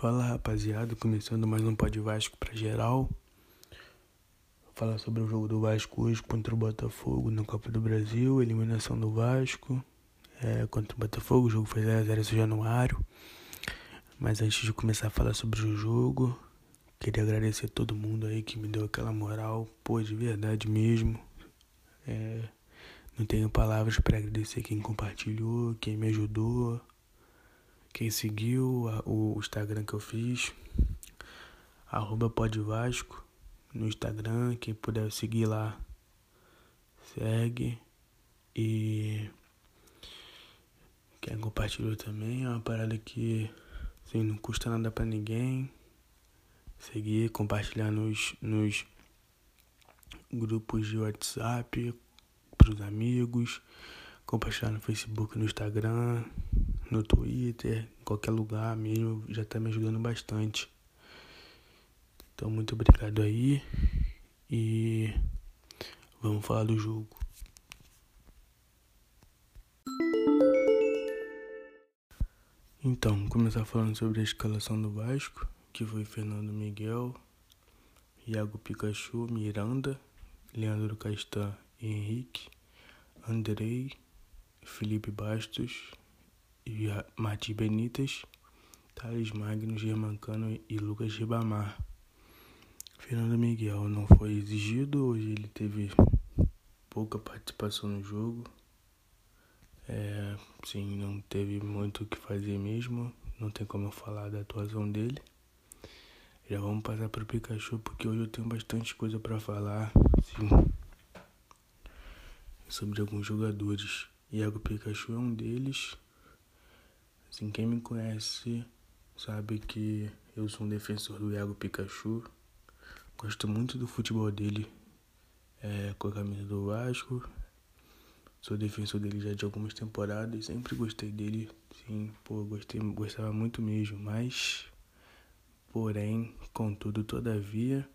Fala rapaziada, começando mais um Pod Vasco pra geral. Vou falar sobre o jogo do Vasco hoje contra o Botafogo na Copa do Brasil, eliminação do Vasco é, contra o Botafogo. O jogo foi 0x0 esse januário. Mas antes de começar a falar sobre o jogo, queria agradecer a todo mundo aí que me deu aquela moral, pô, de verdade mesmo. É, não tenho palavras para agradecer quem compartilhou, quem me ajudou quem seguiu a, o Instagram que eu fiz, arroba podvasco no Instagram, quem puder seguir lá, segue. E quem compartilhou também é uma parada que assim, não custa nada para ninguém. Seguir, compartilhar nos, nos grupos de WhatsApp, pros amigos, compartilhar no Facebook, no Instagram no Twitter, em qualquer lugar mesmo, já tá me ajudando bastante. Então, muito obrigado aí e vamos falar do jogo. Então, começar falando sobre a escalação do Vasco, que foi Fernando Miguel, Iago Pikachu, Miranda, Leandro Castan Henrique, Andrei, Felipe Bastos, Mati Benítez, Thales Magno, Germancano e Lucas Ribamar. Fernando Miguel não foi exigido, hoje ele teve pouca participação no jogo. É, sim, não teve muito o que fazer mesmo, não tem como eu falar da atuação dele. Já vamos passar para o Pikachu porque hoje eu tenho bastante coisa para falar, sim, sobre alguns jogadores. Iago Pikachu é um deles. Assim, quem me conhece sabe que eu sou um defensor do Iago Pikachu. Gosto muito do futebol dele é, com a camisa do Vasco. Sou defensor dele já de algumas temporadas. Sempre gostei dele. Sim, pô, gostei, gostava muito mesmo. Mas, porém, contudo, todavia,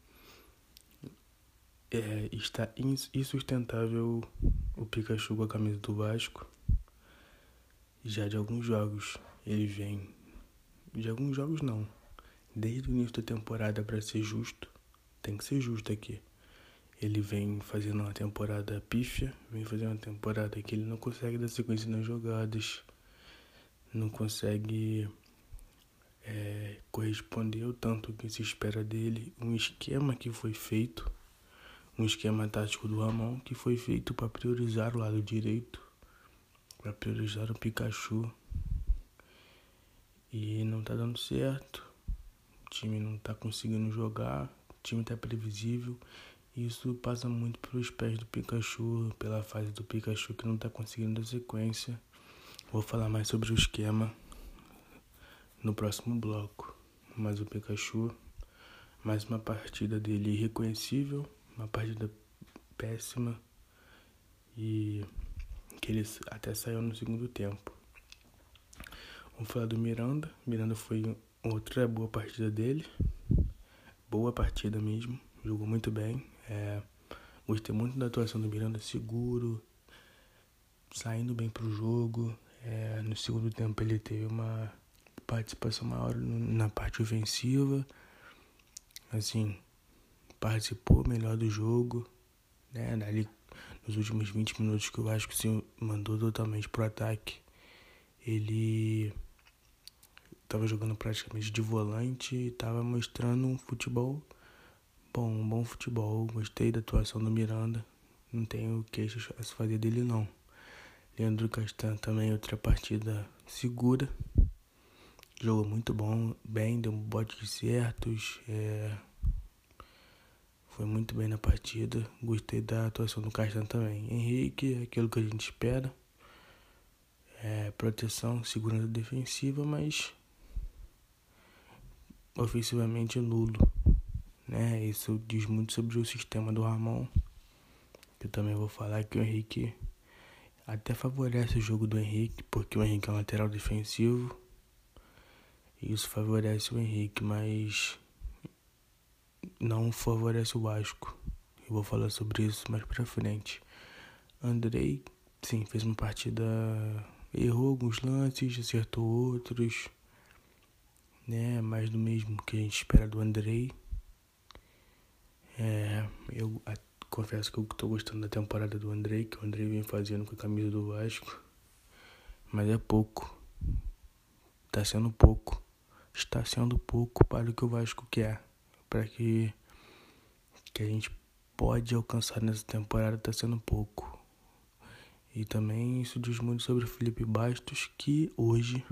é, está insustentável o Pikachu com a camisa do Vasco já de alguns jogos. Ele vem de alguns jogos não. Desde o início da temporada para ser justo, tem que ser justo aqui. Ele vem fazendo uma temporada pífia, vem fazendo uma temporada que ele não consegue dar sequência nas jogadas, não consegue é, corresponder ao tanto que se espera dele. Um esquema que foi feito, um esquema tático do Ramon que foi feito para priorizar o lado direito para priorizar o Pikachu. E não tá dando certo. O time não tá conseguindo jogar, o time tá previsível. Isso passa muito pelos pés do Pikachu, pela fase do Pikachu que não tá conseguindo dar sequência. Vou falar mais sobre o esquema no próximo bloco. Mas o Pikachu, mais uma partida dele irreconhecível, uma partida péssima. E que ele até saiu no segundo tempo. Vamos falar do Miranda. Miranda foi outra boa partida dele. Boa partida mesmo. Jogou muito bem. É, gostei muito da atuação do Miranda, seguro, saindo bem pro jogo. É, no segundo tempo ele teve uma participação maior na parte ofensiva. Assim, participou melhor do jogo. Né? Nos últimos 20 minutos que o Vasco se mandou totalmente pro ataque, ele estava jogando praticamente de volante e estava mostrando um futebol bom, um bom futebol. Gostei da atuação do Miranda, não tenho queixas a se fazer dele não. Leandro Castan também outra partida segura, jogou muito bom, bem, deu bote de certos, é, foi muito bem na partida. Gostei da atuação do Castan também. Henrique, aquilo que a gente espera. É, proteção, segurança defensiva, mas ofensivamente nulo. Né? Isso diz muito sobre o sistema do Ramon. Eu também vou falar que o Henrique até favorece o jogo do Henrique, porque o Henrique é um lateral defensivo. Isso favorece o Henrique, mas não favorece o Vasco. Eu vou falar sobre isso mais pra frente. Andrei, sim, fez uma partida. Errou alguns lances, acertou outros. né? Mais do mesmo que a gente espera do Andrei. É, eu a, confesso que eu tô gostando da temporada do Andrei, que o Andrei vem fazendo com a camisa do Vasco. Mas é pouco. Tá sendo pouco. Está sendo pouco para o que o Vasco quer. Para que, que a gente pode alcançar nessa temporada tá sendo pouco. E também isso diz muito sobre o Felipe Bastos, que hoje,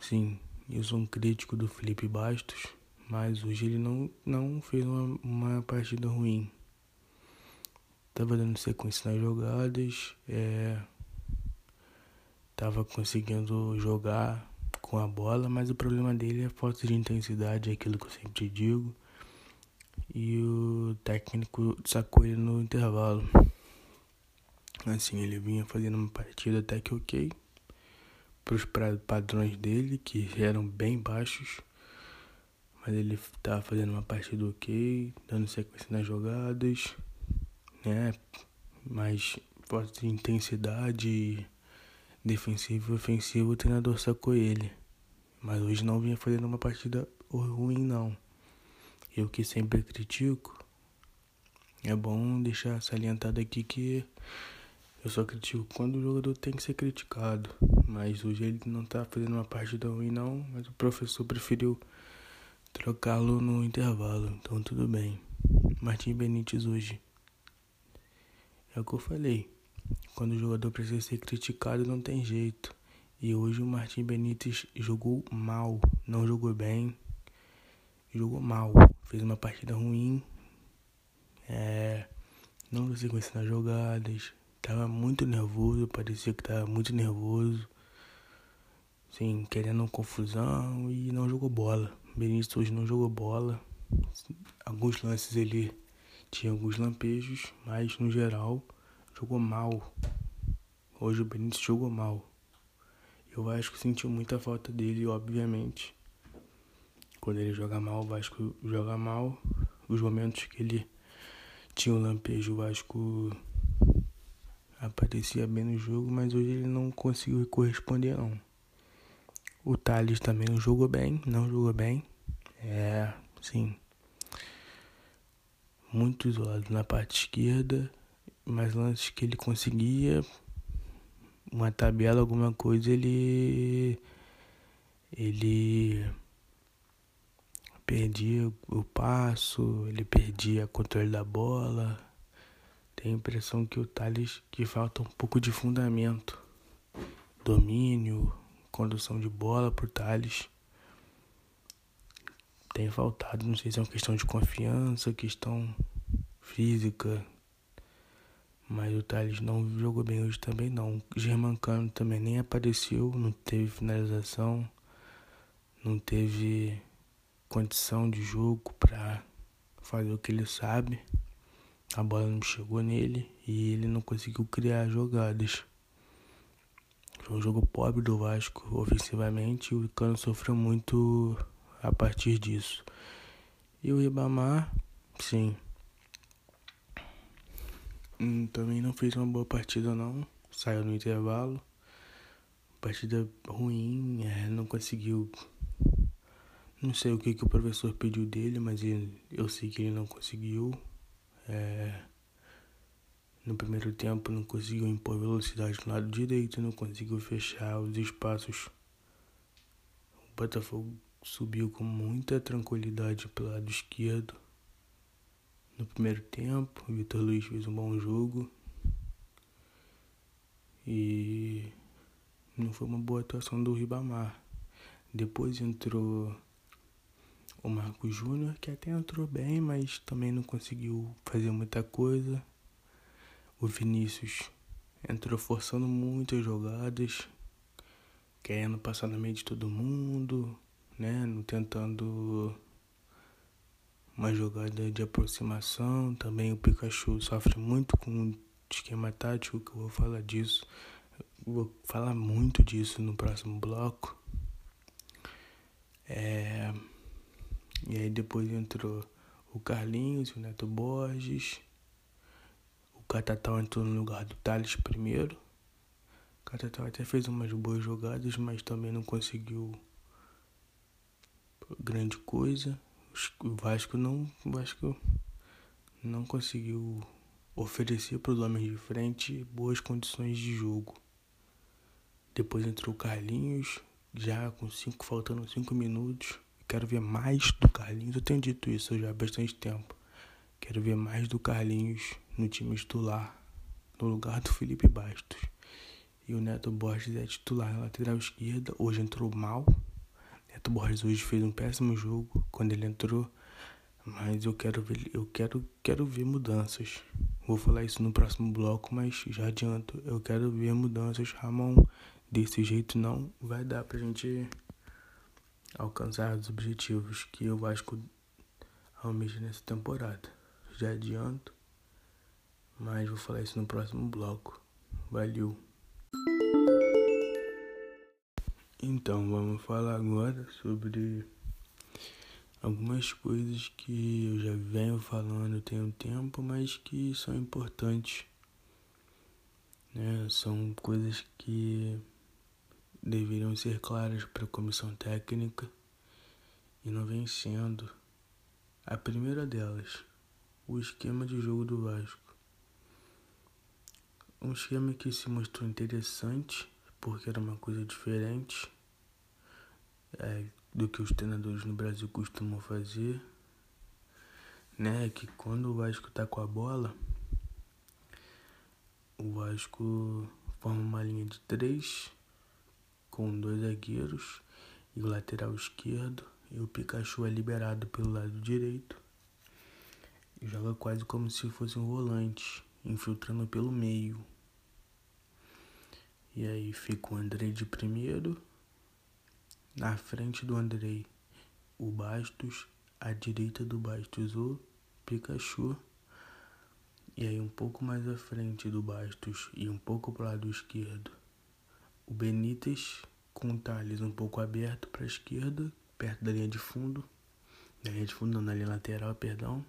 sim, eu sou um crítico do Felipe Bastos, mas hoje ele não, não fez uma, uma partida ruim. Tava dando sequência nas jogadas, é, tava conseguindo jogar com a bola, mas o problema dele é a falta de intensidade, é aquilo que eu sempre digo. E o técnico sacou ele no intervalo. Assim, ele vinha fazendo uma partida até que ok. Para os padrões dele, que eram bem baixos. Mas ele estava fazendo uma partida ok, dando sequência nas jogadas, né? Mas falta de intensidade defensivo e ofensivo, o treinador sacou ele. Mas hoje não vinha fazendo uma partida ruim, não. Eu que sempre critico, é bom deixar salientado aqui que eu só critico quando o jogador tem que ser criticado. Mas hoje ele não tá fazendo uma partida ruim não, mas o professor preferiu trocá-lo no intervalo. Então tudo bem. Martim Benítez hoje. É o que eu falei. Quando o jogador precisa ser criticado não tem jeito. E hoje o Martim Benítez jogou mal, não jogou bem, jogou mal, fez uma partida ruim, é, não conseguiu ensinar jogadas, Tava muito nervoso, parecia que tava muito nervoso. Sim, querendo confusão e não jogou bola. Benítez hoje não jogou bola. Alguns lances ele tinha alguns lampejos, mas no geral jogou mal. Hoje o Benítez jogou mal. Eu o Vasco sentiu muita falta dele, obviamente. Quando ele joga mal, o Vasco joga mal. Os momentos que ele tinha o lampejo, o Vasco aparecia bem no jogo, mas hoje ele não conseguiu corresponder não. O Thales também não jogou bem, não jogou bem. É, sim. Muito isolado na parte esquerda, mas lances que ele conseguia, uma tabela, alguma coisa, ele ele perdia o passo, ele perdia o controle da bola, tenho a impressão que o Thales que falta um pouco de fundamento, domínio, condução de bola por Thales. Tem faltado, não sei se é uma questão de confiança, questão física. Mas o Thales não jogou bem hoje também não. Germancano também nem apareceu, não teve finalização, não teve condição de jogo para fazer o que ele sabe. A bola não chegou nele e ele não conseguiu criar jogadas. Foi um jogo pobre do Vasco ofensivamente e o Cano sofreu muito a partir disso. E o Ribamar, sim. Hum, também não fez uma boa partida não. Saiu no intervalo. Partida ruim, é, não conseguiu. Não sei o que, que o professor pediu dele, mas ele, eu sei que ele não conseguiu. É, no primeiro tempo não conseguiu impor velocidade no lado direito, não conseguiu fechar os espaços. O Botafogo subiu com muita tranquilidade pelo lado esquerdo. No primeiro tempo, o Vitor Luiz fez um bom jogo. E não foi uma boa atuação do Ribamar. Depois entrou o Marcos Júnior, que até entrou bem, mas também não conseguiu fazer muita coisa. O Vinícius entrou forçando muitas jogadas, querendo passar no meio de todo mundo, né? Tentando uma jogada de aproximação. Também o Pikachu sofre muito com o esquema tático, que eu vou falar disso. vou falar muito disso no próximo bloco. É... E aí depois entrou o Carlinhos, o Neto Borges. O Catatal entrou no lugar do Thales primeiro. O Catatal até fez umas boas jogadas, mas também não conseguiu grande coisa. O Vasco não, Vasco não conseguiu oferecer para os homens de frente boas condições de jogo. Depois entrou o Carlinhos, já com cinco, faltando cinco minutos. Quero ver mais do Carlinhos. Eu tenho dito isso já há bastante tempo. Quero ver mais do Carlinhos no time titular, no lugar do Felipe Bastos. E o Neto Borges é titular na lateral esquerda. Hoje entrou mal. Neto Borges hoje fez um péssimo jogo quando ele entrou. Mas eu quero ver, eu quero, quero ver mudanças. Vou falar isso no próximo bloco, mas já adianto. Eu quero ver mudanças. Ramon, desse jeito não vai dar pra gente alcançar os objetivos que o Vasco almeja nessa temporada. Já adianto, mas vou falar isso no próximo bloco. Valeu! Então, vamos falar agora sobre algumas coisas que eu já venho falando tem um tempo, mas que são importantes. Né? São coisas que deveriam ser claras para a comissão técnica e não vem sendo. A primeira delas, o esquema de jogo do Vasco. Um esquema que se mostrou interessante porque era uma coisa diferente é, do que os treinadores no Brasil costumam fazer, né? Que quando o Vasco tá com a bola, o Vasco forma uma linha de três com dois zagueiros e o lateral esquerdo e o Pikachu é liberado pelo lado direito e joga quase como se fosse um volante, infiltrando pelo meio. E aí fica o Andrei de primeiro, na frente do Andrei o Bastos, à direita do Bastos o Pikachu. E aí um pouco mais à frente do Bastos e um pouco para o lado esquerdo o Benítez com o Thales um pouco aberto para a esquerda, perto da linha de fundo. Na linha de fundo, na linha lateral, perdão.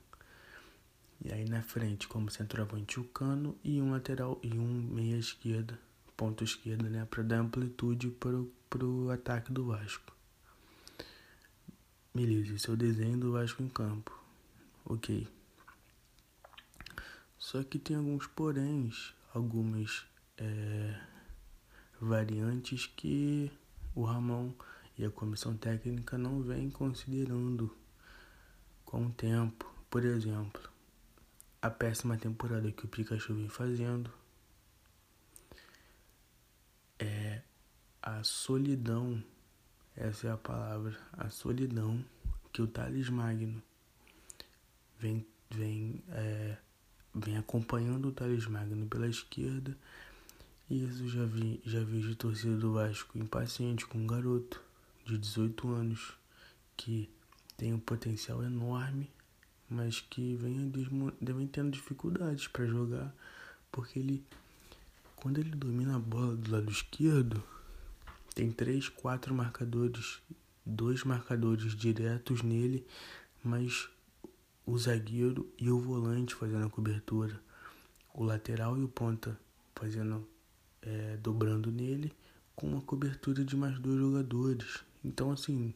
E aí na frente, como centroavante, o Cano e um lateral e um meia esquerda, ponto esquerda, né, para dar amplitude para o ataque do Vasco. Beleza, esse é desenho do Vasco em campo. Ok. Só que tem alguns poréns, algumas é, variantes que o Ramon e a comissão técnica não vem considerando com o tempo. Por exemplo, a péssima temporada que o Pikachu vem fazendo, é a solidão, essa é a palavra, a solidão que o Thales Magno vem, vem, é, vem acompanhando o Thales Magno pela esquerda. Isso já vi, já vi de torcida do Vasco impaciente com um garoto de 18 anos que tem um potencial enorme, mas que vem, vem tendo dificuldades para jogar, porque ele quando ele domina a bola do lado esquerdo, tem três, quatro marcadores, dois marcadores diretos nele, mas o zagueiro e o volante fazendo a cobertura, o lateral e o ponta fazendo é, dobrando nele com uma cobertura de mais dois jogadores. Então, assim,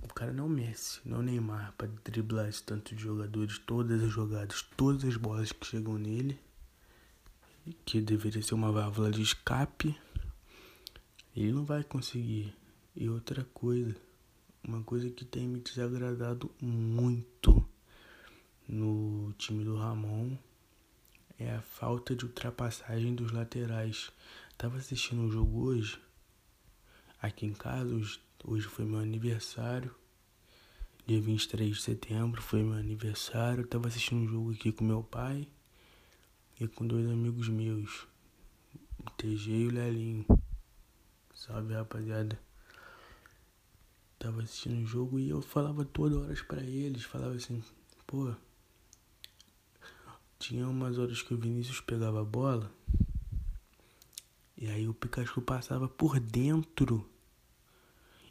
o cara não é Messi, não é Neymar para driblar esse tanto de jogadores, todas as jogadas, todas as bolas que chegam nele, que deveria ser uma válvula de escape, ele não vai conseguir. E outra coisa, uma coisa que tem me desagradado muito no time do Ramon é a falta de ultrapassagem dos laterais. Tava assistindo um jogo hoje, aqui em casa, hoje, hoje foi meu aniversário. Dia 23 de setembro foi meu aniversário. tava assistindo um jogo aqui com meu pai e com dois amigos meus, o TG e o Lelinho. Salve rapaziada. Tava assistindo o jogo e eu falava toda horas para eles, falava assim, pô, tinha umas horas que o Vinícius pegava a bola e aí o Pikachu passava por dentro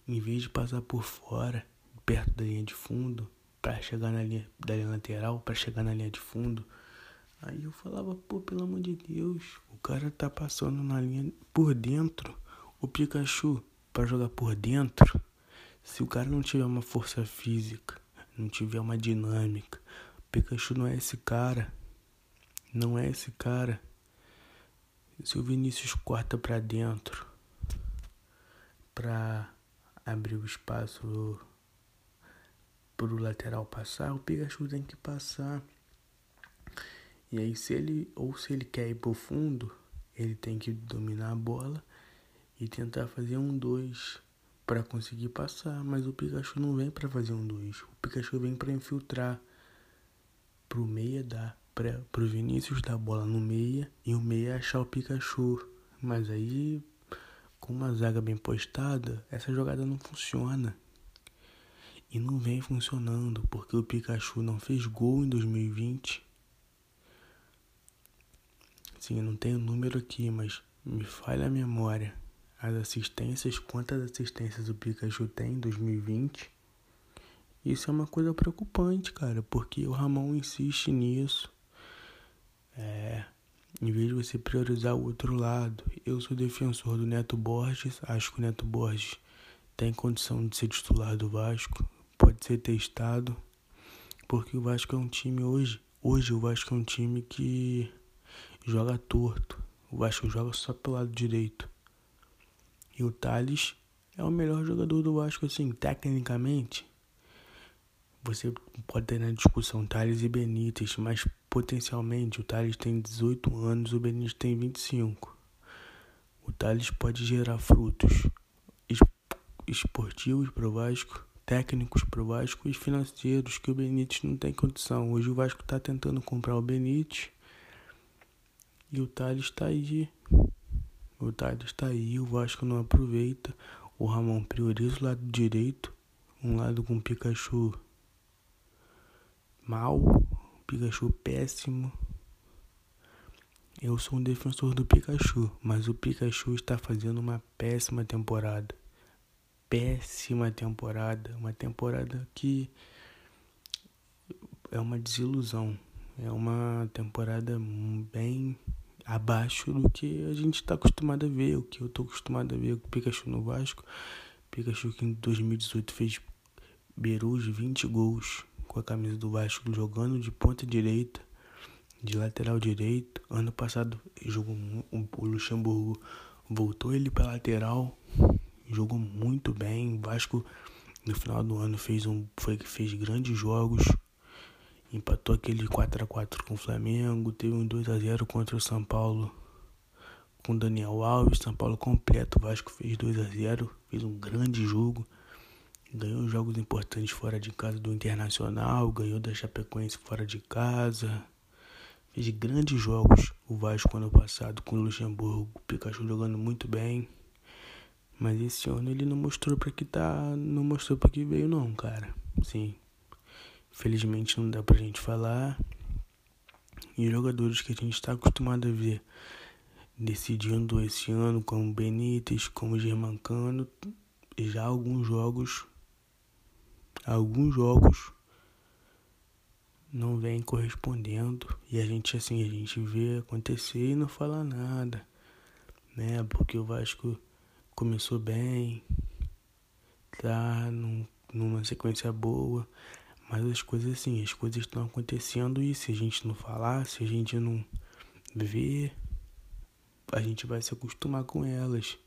em vez de passar por fora, perto da linha de fundo, para chegar na linha da linha lateral, para chegar na linha de fundo. Aí eu falava, pô, pelo amor de Deus, o cara tá passando na linha por dentro. O Pikachu para jogar por dentro, Se o cara não tiver uma força física, não tiver uma dinâmica, Pikachu não é esse cara. Não é esse cara. Se o Vinícius corta para dentro para abrir o espaço pro lateral passar, o Pikachu tem que passar. E aí se ele ou se ele quer ir pro fundo, ele tem que dominar a bola e tentar fazer um dois para conseguir passar, mas o Pikachu não vem para fazer um dois. O Pikachu vem para infiltrar pro meia dar para pro Vinícius dar a bola no meia e o meia achar o Pikachu. Mas aí com uma zaga bem postada, essa jogada não funciona. E não vem funcionando porque o Pikachu não fez gol em 2020. Sim, eu não tenho número aqui, mas me falha a memória. As assistências, quantas assistências o Pikachu tem em 2020? Isso é uma coisa preocupante, cara, porque o Ramon insiste nisso. É, em vez de você priorizar o outro lado. Eu sou defensor do Neto Borges, acho que o Neto Borges tem condição de ser titular do Vasco, pode ser testado, porque o Vasco é um time hoje, hoje o Vasco é um time que joga torto. O Vasco joga só pelo lado direito. E o Thales é o melhor jogador do Vasco, assim, tecnicamente. Você pode ter na discussão Thales e Benítez, mas potencialmente o Thales tem 18 anos, o Benítez tem 25. O Thales pode gerar frutos esportivos para o Vasco, técnicos para o Vasco e financeiros que o Benítez não tem condição. Hoje o Vasco está tentando comprar o Benítez e o Thales está aí. O Thales está aí, o Vasco não aproveita. O Ramon prioriza o lado direito, um lado com Pikachu mal, Pikachu péssimo. Eu sou um defensor do Pikachu, mas o Pikachu está fazendo uma péssima temporada. Péssima temporada, uma temporada que é uma desilusão. É uma temporada bem abaixo do que a gente está acostumado a ver, o que eu estou acostumado a ver o Pikachu no Vasco. Pikachu que em 2018 fez beirou os 20 gols com a camisa do Vasco jogando de ponta direita, de lateral direito. Ano passado jogou o Luxemburgo voltou ele para lateral, jogou muito bem. O Vasco no final do ano fez um foi fez grandes jogos empatou aquele 4 a 4 com o Flamengo, teve um 2 a 0 contra o São Paulo com Daniel Alves, São Paulo completo, o Vasco fez 2 a 0, fez um grande jogo. Ganhou jogos importantes fora de casa do Internacional, ganhou da Chapecoense fora de casa. Fez grandes jogos o Vasco ano passado com o Luxemburgo, o Pikachu jogando muito bem. Mas esse ano ele não mostrou para que tá, não mostrou para que veio não, cara. Sim. Felizmente não dá pra gente falar. E jogadores que a gente está acostumado a ver decidindo esse ano, como Benítez, como Germancano, já alguns jogos, alguns jogos não vem correspondendo e a gente assim a gente vê acontecer e não fala nada, né? Porque o Vasco começou bem, tá num, numa sequência boa, mas as coisas assim, as coisas estão acontecendo e se a gente não falar, se a gente não ver, a gente vai se acostumar com elas.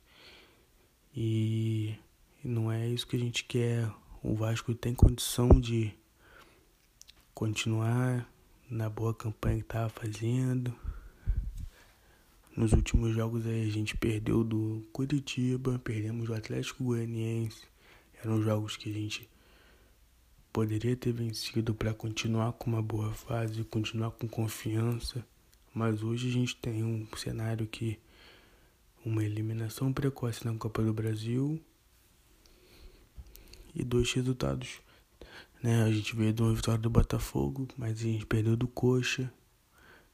E não é isso que a gente quer. O Vasco tem condição de continuar na boa campanha que estava fazendo. Nos últimos jogos aí a gente perdeu do Curitiba, perdemos do Atlético Goianiense. Eram jogos que a gente poderia ter vencido para continuar com uma boa fase, continuar com confiança, mas hoje a gente tem um cenário que uma eliminação precoce na Copa do Brasil e dois resultados. Né? A gente veio de uma vitória do Botafogo, mas a gente perdeu do Coxa.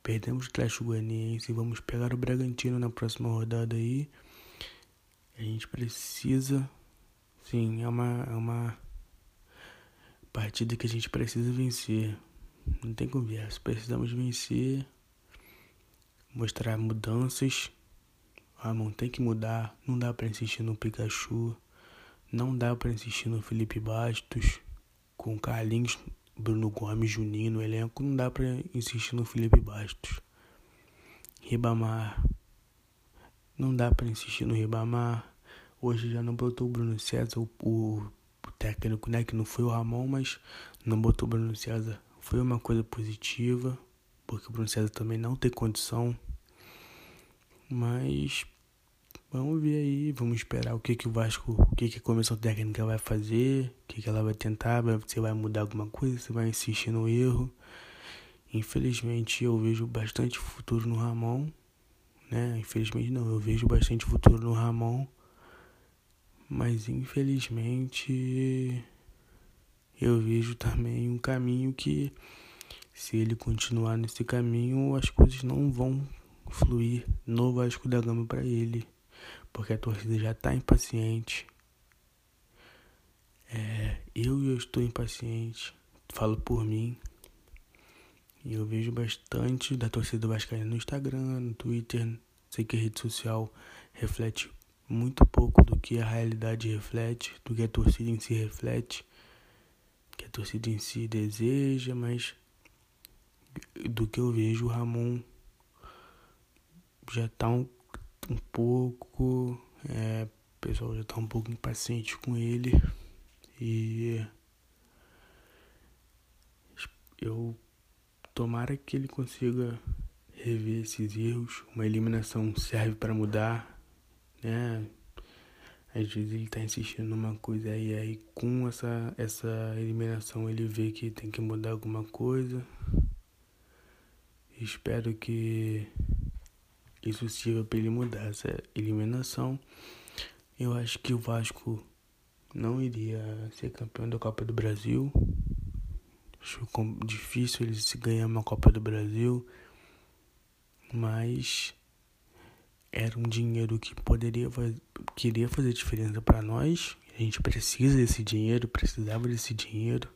Perdemos o Atlético Goianiense e vamos pegar o Bragantino na próxima rodada aí. A gente precisa, sim, é uma, é uma partida que a gente precisa vencer. Não tem conversa. Precisamos vencer, mostrar mudanças. Ramon tem que mudar. Não dá para insistir no Pikachu. Não dá para insistir no Felipe Bastos com Carlinhos, Bruno Gomes, Juninho no elenco. Não dá para insistir no Felipe Bastos. Ribamar. Não dá para insistir no Ribamar. Hoje já não botou o Bruno César, o, o técnico, né? Que não foi o Ramon, mas não botou o Bruno César. Foi uma coisa positiva, porque o Bruno César também não tem condição. Mas vamos ver aí, vamos esperar o que, que o Vasco, o que, que a comissão técnica vai fazer, o que, que ela vai tentar, se vai mudar alguma coisa, se vai insistir no erro. Infelizmente eu vejo bastante futuro no Ramon, né? Infelizmente não, eu vejo bastante futuro no Ramon. Mas infelizmente eu vejo também um caminho que se ele continuar nesse caminho, as coisas não vão fluir no Vasco da Gama para ele, porque a torcida já está impaciente. É, eu eu estou impaciente, falo por mim. E eu vejo bastante da torcida vascaína no Instagram, no Twitter, sei que a rede social reflete muito pouco do que a realidade reflete, do que a torcida em si reflete, que a torcida em si deseja, mas do que eu vejo o Ramon já tá um, um pouco. É, o pessoal já tá um pouco impaciente com ele. E eu tomara que ele consiga rever esses erros. Uma eliminação serve para mudar, né? Às vezes ele tá insistindo numa coisa e aí com essa, essa eliminação ele vê que tem que mudar alguma coisa. Espero que isso sirva para ele mudar essa eliminação. Eu acho que o Vasco não iria ser campeão da Copa do Brasil. Acho difícil ele se ganhar uma Copa do Brasil, mas era um dinheiro que poderia queria fazer diferença para nós. A gente precisa desse dinheiro, precisava desse dinheiro.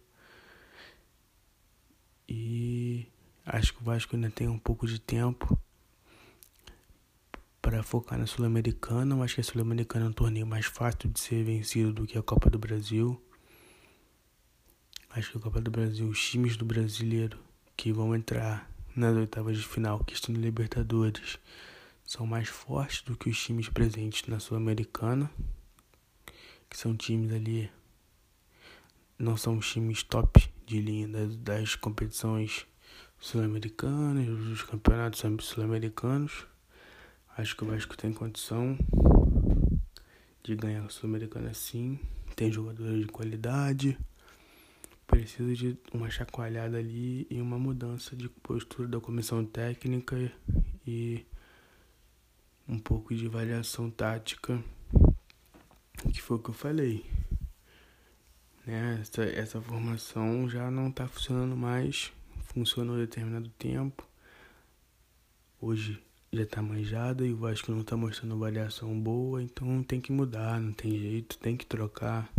E acho que o Vasco ainda tem um pouco de tempo para focar na Sul-Americana. Acho que a Sul-Americana é um torneio mais fácil de ser vencido do que a Copa do Brasil. Acho que a Copa do Brasil, os times do brasileiro que vão entrar nas oitavas de final, que estão no Libertadores, são mais fortes do que os times presentes na Sul-Americana, que são times ali, não são os times top de linha das, das competições sul-americanas, dos campeonatos sul-americanos. Acho que o Vasco tem condição de ganhar a Sul-Americana sim. Tem jogadores de qualidade. Precisa de uma chacoalhada ali e uma mudança de postura da comissão técnica e um pouco de variação tática, que foi o que eu falei. Né? Essa, essa formação já não está funcionando mais, funcionou um determinado tempo. Hoje já tá manjada e o Vasco não tá mostrando variação boa, então tem que mudar, não tem jeito, tem que trocar.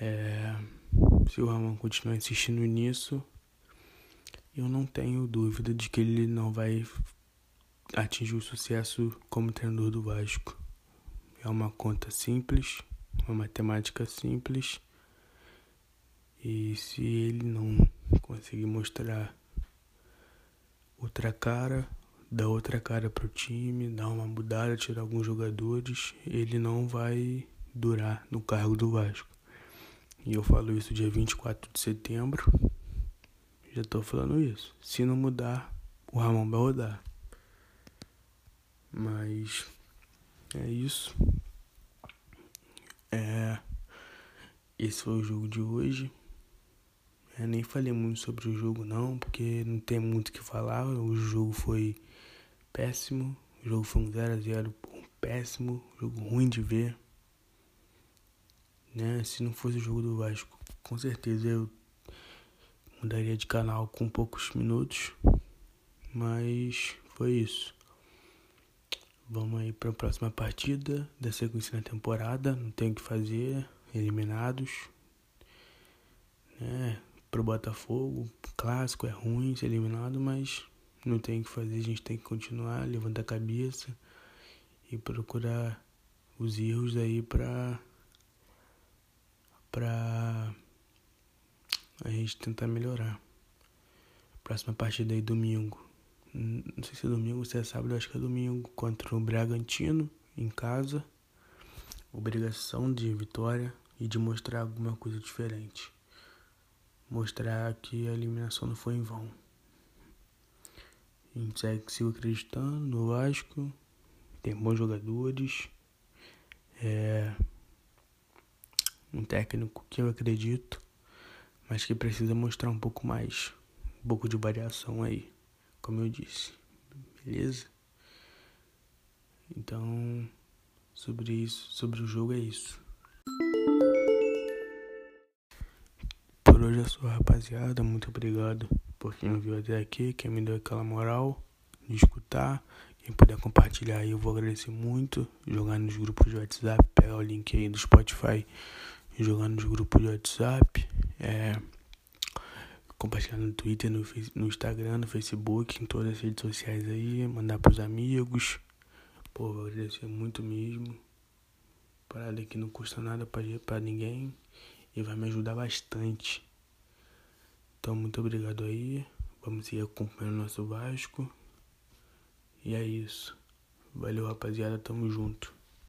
É, se o Ramon continuar insistindo nisso, eu não tenho dúvida de que ele não vai atingir o sucesso como treinador do Vasco. É uma conta simples, uma matemática simples. E se ele não conseguir mostrar outra cara, dar outra cara pro time, dar uma mudada, tirar alguns jogadores, ele não vai durar no cargo do Vasco. E eu falo isso dia 24 de setembro. Já tô falando isso. Se não mudar, o Ramon vai rodar. Mas é isso. É, esse foi o jogo de hoje. Eu nem falei muito sobre o jogo não, porque não tem muito o que falar. O jogo foi péssimo. O jogo foi um 0x0 péssimo, jogo ruim de ver. Né? Se não fosse o jogo do Vasco, com certeza eu mudaria de canal com poucos minutos. Mas foi isso. Vamos aí para a próxima partida da sequência na temporada. Não tem o que fazer. Eliminados. Né? Pro Botafogo, clássico é ruim ser eliminado, mas não tem o que fazer, a gente tem que continuar, levantar a cabeça e procurar os erros aí para pra a gente tentar melhorar. Próxima partida aí domingo. Não sei se é domingo se é sábado, acho que é domingo. Contra o Bragantino, em casa. Obrigação de vitória e de mostrar alguma coisa diferente. Mostrar que a eliminação não foi em vão. A gente segue, sigo acreditando no Vasco. Tem bons jogadores. É um técnico que eu acredito, mas que precisa mostrar um pouco mais, um pouco de variação aí, como eu disse. Beleza? Então, sobre isso, sobre o jogo é isso. Por hoje é só, rapaziada. Muito obrigado por quem viu até aqui, quem me deu aquela moral de escutar. Quem puder compartilhar aí, eu vou agradecer muito. Jogar nos grupos de WhatsApp, pegar o link aí do Spotify jogar nos grupos de WhatsApp, é, compartilhar no Twitter, no, no Instagram, no Facebook, em todas as redes sociais aí, mandar pros amigos. Pô, vou agradecer muito mesmo. Parada que não custa nada pra, pra ninguém e vai me ajudar bastante. Então, muito obrigado aí. Vamos seguir acompanhando o nosso Vasco. E é isso. Valeu, rapaziada. Tamo junto.